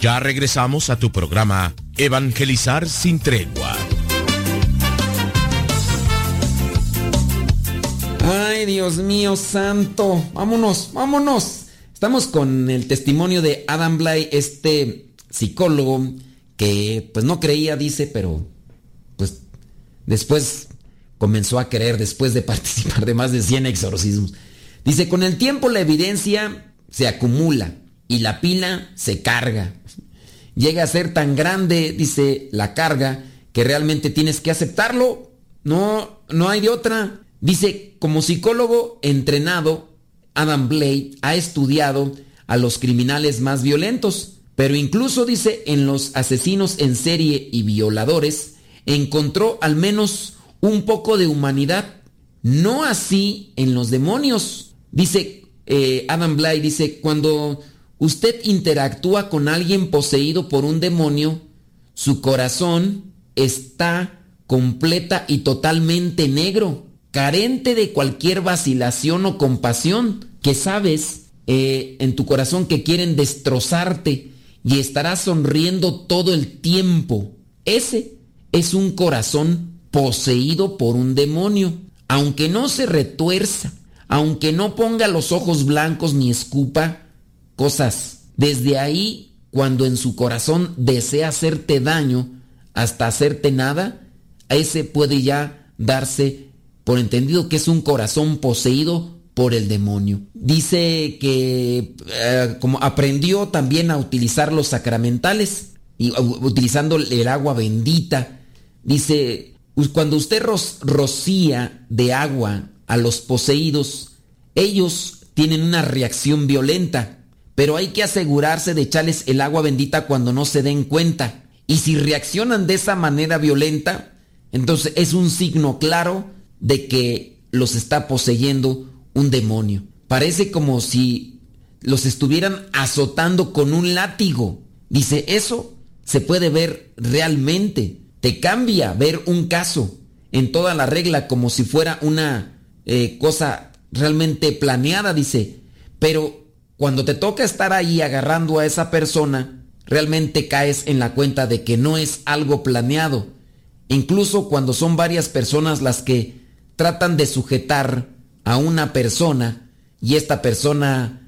Ya regresamos a tu programa Evangelizar sin tregua. Ay, Dios mío santo. Vámonos, vámonos. Estamos con el testimonio de Adam Blay, este psicólogo que pues no creía, dice, pero pues después comenzó a creer después de participar de más de 100 exorcismos. Dice, con el tiempo la evidencia se acumula y la pila se carga. Llega a ser tan grande, dice, la carga, que realmente tienes que aceptarlo. No, no hay de otra. Dice, como psicólogo entrenado, Adam Blade ha estudiado a los criminales más violentos, pero incluso dice, en los asesinos en serie y violadores, encontró al menos un poco de humanidad. No así en los demonios. Dice eh, Adam Blade, dice, cuando usted interactúa con alguien poseído por un demonio, su corazón está completa y totalmente negro, carente de cualquier vacilación o compasión, que sabes eh, en tu corazón que quieren destrozarte y estarás sonriendo todo el tiempo. Ese es un corazón poseído por un demonio, aunque no se retuerza, aunque no ponga los ojos blancos ni escupa cosas. Desde ahí, cuando en su corazón desea hacerte daño hasta hacerte nada, ese puede ya darse por entendido que es un corazón poseído por el demonio. Dice que eh, como aprendió también a utilizar los sacramentales y utilizando el agua bendita. Dice, cuando usted rocía de agua a los poseídos, ellos tienen una reacción violenta, pero hay que asegurarse de echarles el agua bendita cuando no se den cuenta. Y si reaccionan de esa manera violenta, entonces es un signo claro de que los está poseyendo un demonio. Parece como si los estuvieran azotando con un látigo. Dice, eso se puede ver realmente. Te cambia ver un caso en toda la regla como si fuera una eh, cosa realmente planeada, dice. Pero cuando te toca estar ahí agarrando a esa persona, realmente caes en la cuenta de que no es algo planeado. Incluso cuando son varias personas las que tratan de sujetar a una persona y esta persona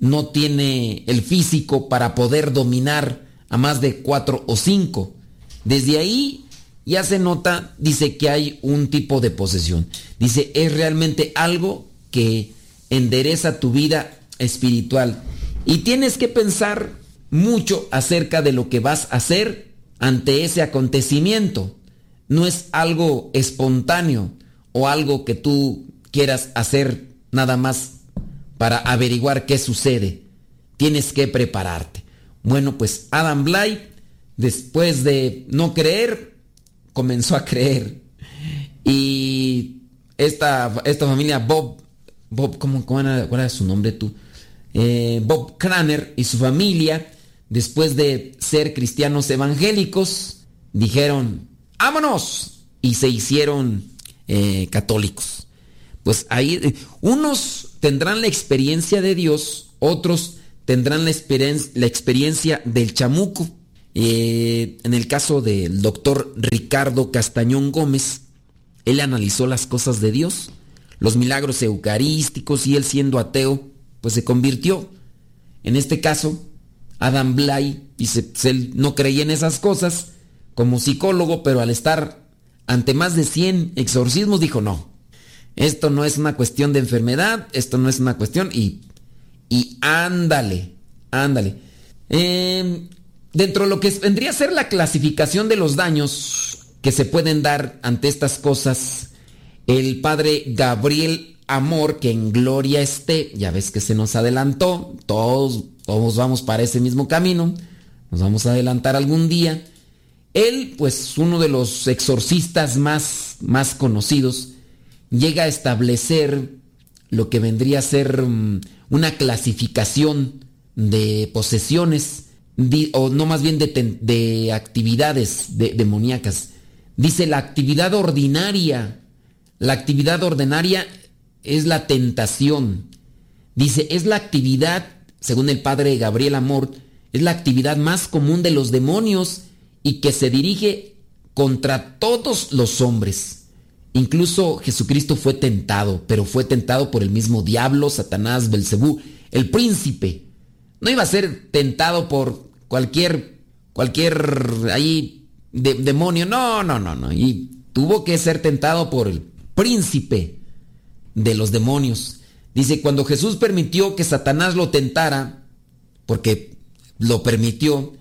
no tiene el físico para poder dominar a más de cuatro o cinco. Desde ahí ya se nota, dice que hay un tipo de posesión. Dice, es realmente algo que endereza tu vida espiritual. Y tienes que pensar mucho acerca de lo que vas a hacer ante ese acontecimiento. No es algo espontáneo o algo que tú quieras hacer nada más para averiguar qué sucede. Tienes que prepararte. Bueno, pues Adam Bly, después de no creer, comenzó a creer. Y esta, esta familia, Bob, Bob, ¿cómo, cómo ¿cuál era su nombre tú? Eh, Bob Craner y su familia, después de ser cristianos evangélicos, dijeron, vámonos, y se hicieron eh, católicos. Pues ahí, eh, unos tendrán la experiencia de Dios, otros tendrán la, la experiencia del chamuco. En el caso del doctor Ricardo Castañón Gómez, él analizó las cosas de Dios, los milagros eucarísticos y él siendo ateo, pues se convirtió. En este caso, Adam Bly dice, él no creía en esas cosas como psicólogo, pero al estar ante más de 100 exorcismos dijo, no, esto no es una cuestión de enfermedad, esto no es una cuestión y, y ándale, ándale. Eh, dentro de lo que vendría a ser la clasificación de los daños que se pueden dar ante estas cosas, el padre Gabriel Amor, que en gloria esté, ya ves que se nos adelantó, todos, todos vamos para ese mismo camino, nos vamos a adelantar algún día. Él, pues uno de los exorcistas más, más conocidos, llega a establecer lo que vendría a ser mm, una clasificación de posesiones, o no más bien de, actividades de- demoníacas. Dice la actividad ordinaria. La actividad ordinaria es la tentación. Dice, es la actividad, según el padre Gabriel Amor, es la actividad más común de los demonios y que se dirige contra todos los hombres. Incluso Jesucristo fue tentado, pero fue tentado por el mismo diablo, Satanás, Belcebú, el príncipe. No iba a ser tentado por cualquier, cualquier ahí de- demonio, no, no, no, no. Y tuvo que ser tentado por el príncipe de los demonios. Dice, cuando Jesús permitió que Satanás lo tentara, porque lo permitió,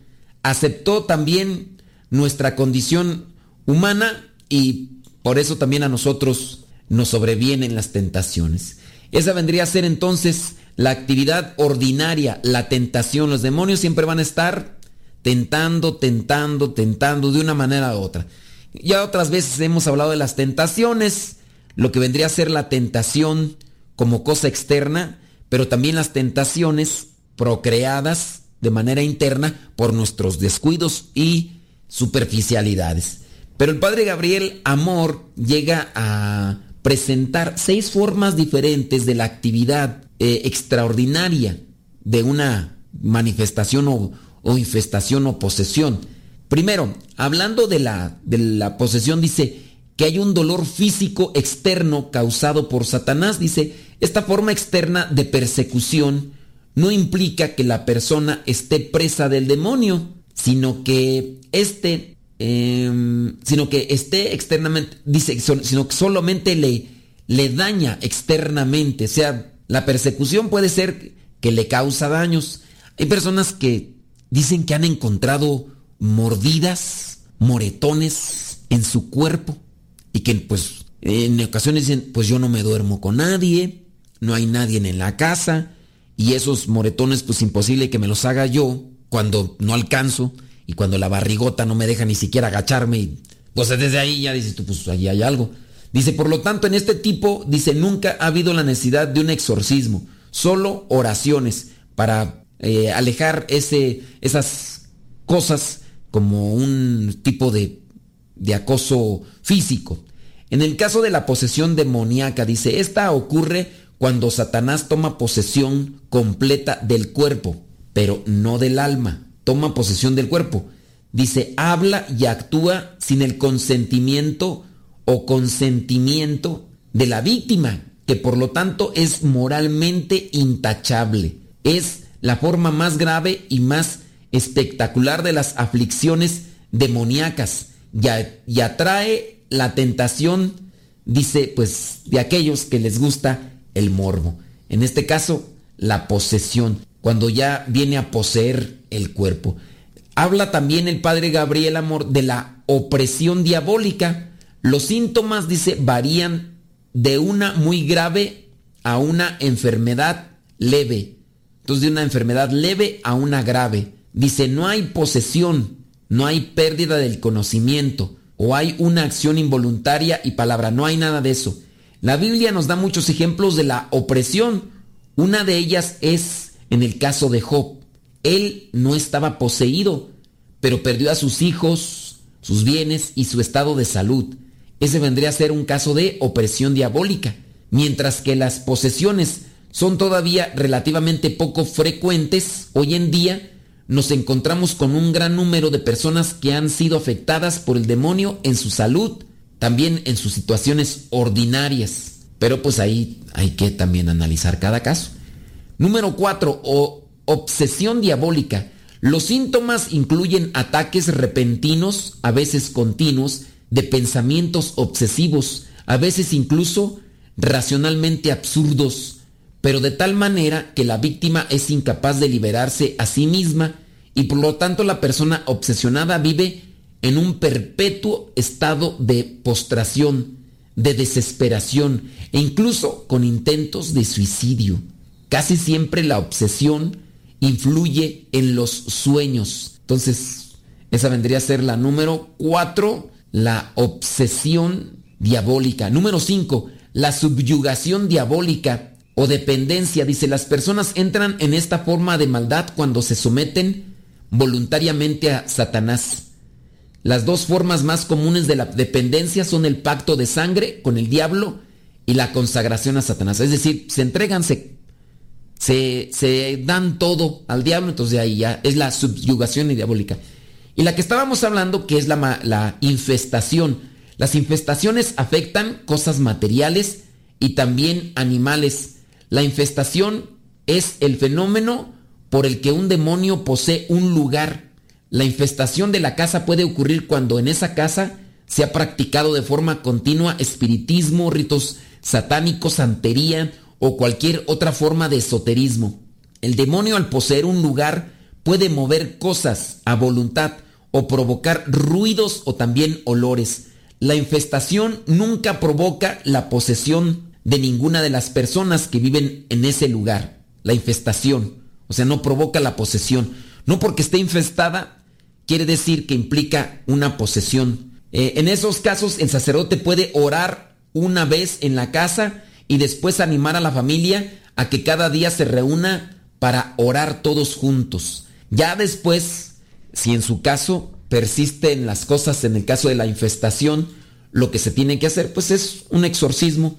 aceptó también nuestra condición humana y por eso también a nosotros nos sobrevienen las tentaciones. Esa vendría a ser entonces la actividad ordinaria, la tentación. Los demonios siempre van a estar tentando, tentando, tentando de una manera u otra. Ya otras veces hemos hablado de las tentaciones, lo que vendría a ser la tentación como cosa externa, pero también las tentaciones procreadas de manera interna por nuestros descuidos y superficialidades. Pero el padre Gabriel Amor llega a presentar seis formas diferentes de la actividad eh, extraordinaria de una manifestación o, o infestación o posesión. Primero, hablando de la, de la posesión, dice que hay un dolor físico externo causado por Satanás. Dice, esta forma externa de persecución no implica que la persona esté presa del demonio, sino que este, eh, sino que esté externamente, dice, sino que solamente le, le daña externamente. O sea, la persecución puede ser que le causa daños. Hay personas que dicen que han encontrado mordidas, moretones en su cuerpo y que pues en ocasiones dicen, pues yo no me duermo con nadie, no hay nadie en la casa y esos moretones pues imposible que me los haga yo cuando no alcanzo y cuando la barrigota no me deja ni siquiera agacharme y pues desde ahí ya dices tú pues ahí hay algo. Dice, por lo tanto, en este tipo, dice, nunca ha habido la necesidad de un exorcismo, solo oraciones para eh, alejar ese, esas cosas como un tipo de, de acoso físico. En el caso de la posesión demoníaca, dice, esta ocurre cuando Satanás toma posesión completa del cuerpo, pero no del alma. Toma posesión del cuerpo. Dice, habla y actúa sin el consentimiento o consentimiento de la víctima, que por lo tanto es moralmente intachable. Es la forma más grave y más espectacular de las aflicciones demoníacas y, atrae la tentación, dice, pues, de aquellos que les gusta el morbo. En este caso, la posesión, cuando ya viene a poseer el cuerpo. Habla también el padre Gabriel Amor de la opresión diabólica. Los síntomas, dice, varían de una muy grave a una enfermedad leve. Entonces, de una enfermedad leve a una grave. Dice, no hay posesión, no hay pérdida del conocimiento, o hay una acción involuntaria y palabra, no hay nada de eso. La Biblia nos da muchos ejemplos de la opresión. Una de ellas es en el caso de Job. Él no estaba poseído, pero perdió a sus hijos, sus bienes y su estado de salud. Ese vendría a ser un caso de opresión diabólica, mientras que las posesiones son todavía relativamente poco frecuentes hoy en día, nos encontramos con un gran número de personas que han sido afectadas por el demonio en su salud, también en sus situaciones ordinarias. Pero pues ahí hay que también analizar cada caso. Número 4. obsesión diabólica. Los síntomas incluyen ataques repentinos, a veces continuos, de pensamientos obsesivos, a veces incluso racionalmente absurdos, pero de tal manera que la víctima es incapaz de liberarse a sí misma y por lo tanto la persona obsesionada vive en un perpetuo estado de postración, de desesperación e incluso con intentos de suicidio. Casi siempre la obsesión influye en los sueños. Entonces, esa vendría a ser la número cuatro, la obsesión diabólica. Número cinco, la subyugación diabólica o dependencia. Dice, las personas entran en esta forma de maldad cuando se someten voluntariamente a Satanás. Las dos formas más comunes de la dependencia son el pacto de sangre con el diablo y la consagración a Satanás. Es decir, se entregan, se, se, dan todo al diablo, entonces ahí ya es la subyugación diabólica. Y la que estábamos hablando, que es la, la infestación. Las infestaciones afectan cosas materiales y también animales. La infestación es el fenómeno por el que un demonio posee un lugar. La infestación de la casa puede ocurrir cuando en esa casa se ha practicado de forma continua espiritismo, ritos satánicos, santería o cualquier otra forma de esoterismo. El demonio al poseer un lugar puede mover cosas a voluntad o provocar ruidos o también olores. La infestación nunca provoca la posesión de ninguna de las personas que viven en ese lugar. La infestación. O sea, no provoca la posesión. No porque esté infestada quiere decir que implica una posesión. Eh, en esos casos el sacerdote puede orar una vez en la casa y después animar a la familia a que cada día se reúna para orar todos juntos. Ya después, si en su caso persisten las cosas en el caso de la infestación, lo que se tiene que hacer pues es un exorcismo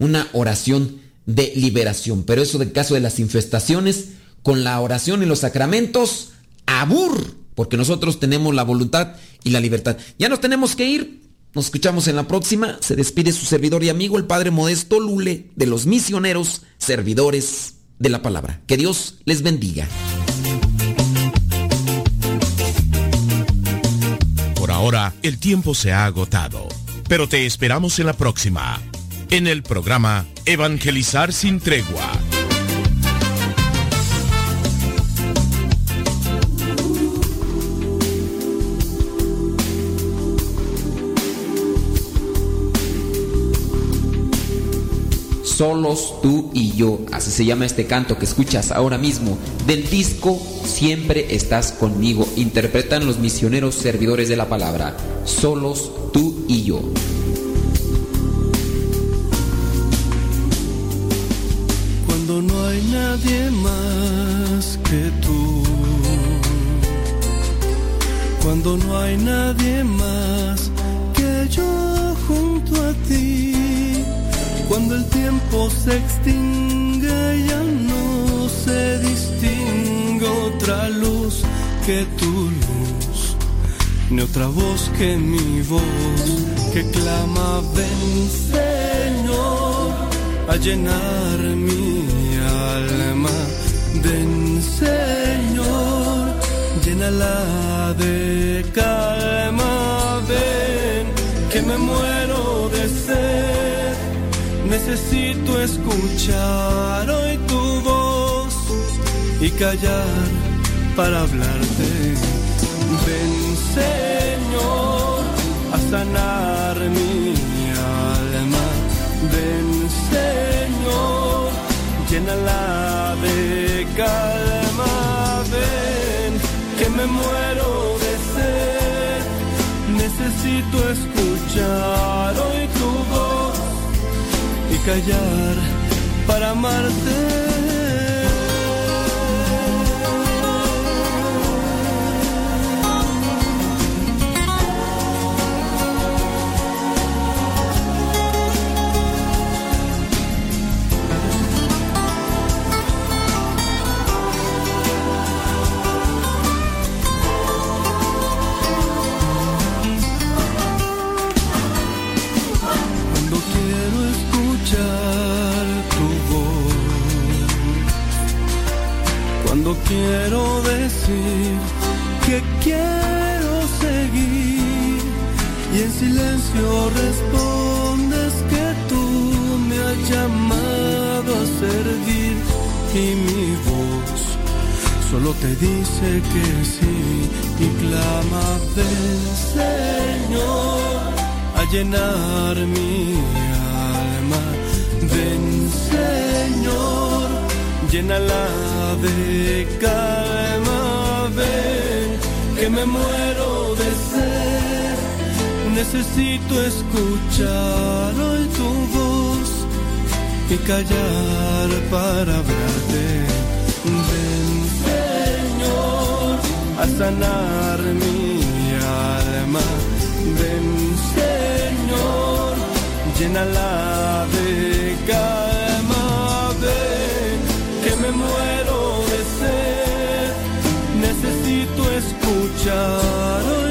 una oración de liberación. Pero eso del caso de las infestaciones, con la oración y los sacramentos, abur, porque nosotros tenemos la voluntad y la libertad. Ya nos tenemos que ir. Nos escuchamos en la próxima. Se despide su servidor y amigo, el Padre Modesto Lule, de los misioneros servidores de la palabra. Que Dios les bendiga. Por ahora, el tiempo se ha agotado, pero te esperamos en la próxima en el programa Evangelizar sin tregua. Solos tú y yo, así se llama este canto que escuchas ahora mismo, del disco Siempre estás conmigo, interpretan los misioneros servidores de la palabra, solos tú y yo. Nadie más que tú. Cuando no hay nadie más que yo junto a ti. Cuando el tiempo se extingue ya no se distingue otra luz que tu luz, ni otra voz que mi voz que clama ven Señor a llenar mi alma. Ven Señor, llénala de calma. Ven que me muero de sed. Necesito escuchar hoy tu voz y callar para hablarte. Ven Señor a sanar llénala de calma. Ven que me muero de sed. Necesito escuchar hoy tu voz y callar para amarte. Quiero decir que quiero seguir y en silencio respondes que tú me has llamado a servir y mi voz solo te dice que sí y clama ven Señor a llenar mi alma. Ven, Señor, llénala de calma. Ven, que me muero de sed. Necesito escuchar hoy tu voz y callar para hablarte. Ven, Señor, a sanar mi alma. Ven, Señor, llénala de calma. चारों